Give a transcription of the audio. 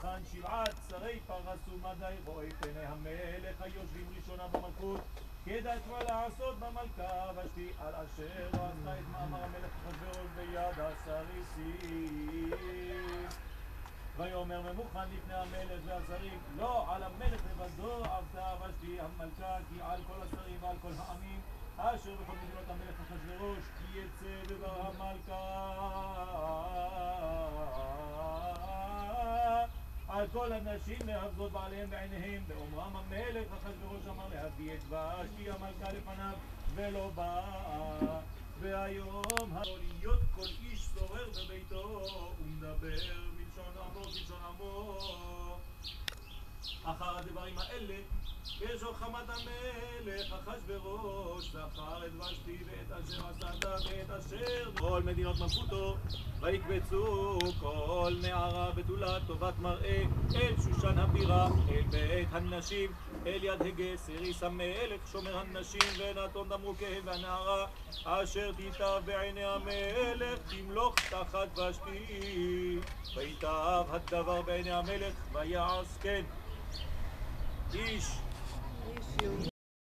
ובתוכן שבעת שרי פרס ומדי רואי פני המלך היושבים ראשונה במלכות. כדאי כבר לעשות במלכה ושתי על אשר עשתה את מאמר המלך אחשוורוש ביד הסריסים. ויאמר ממוכן לפני המלך והשרים לא על המלך לבדו עבדה ושתי המלכה כי על כל השרים ועל כל העמים אשר בכל מדינות המלך אחשוורוש כי יצא בבר המלכה על כל הנשים להבזות בעליהם בעיניהם. באומרם המלך אחשוורוש אמר להביא את ושתי המלכה לפניו ולא באה והיום להיות כל איש שורר בביתו ומדבר מלשון עמו כלשון עמו. אחר הדברים האלה וזו חמת המלך אחשוורוש זכר את ושתי כל מדינות מלכותו. ויקבצו כל נערה בתולה טובת מראה אל שושן הבירה אל בית הנשים אל יד הגה סריס המלך שומר הנשים ונתון דמרוקיהם והנערה אשר תיטב בעיני המלך תמלוך תחת ושתי. ויטב הדבר בעיני המלך ויעש כן. איש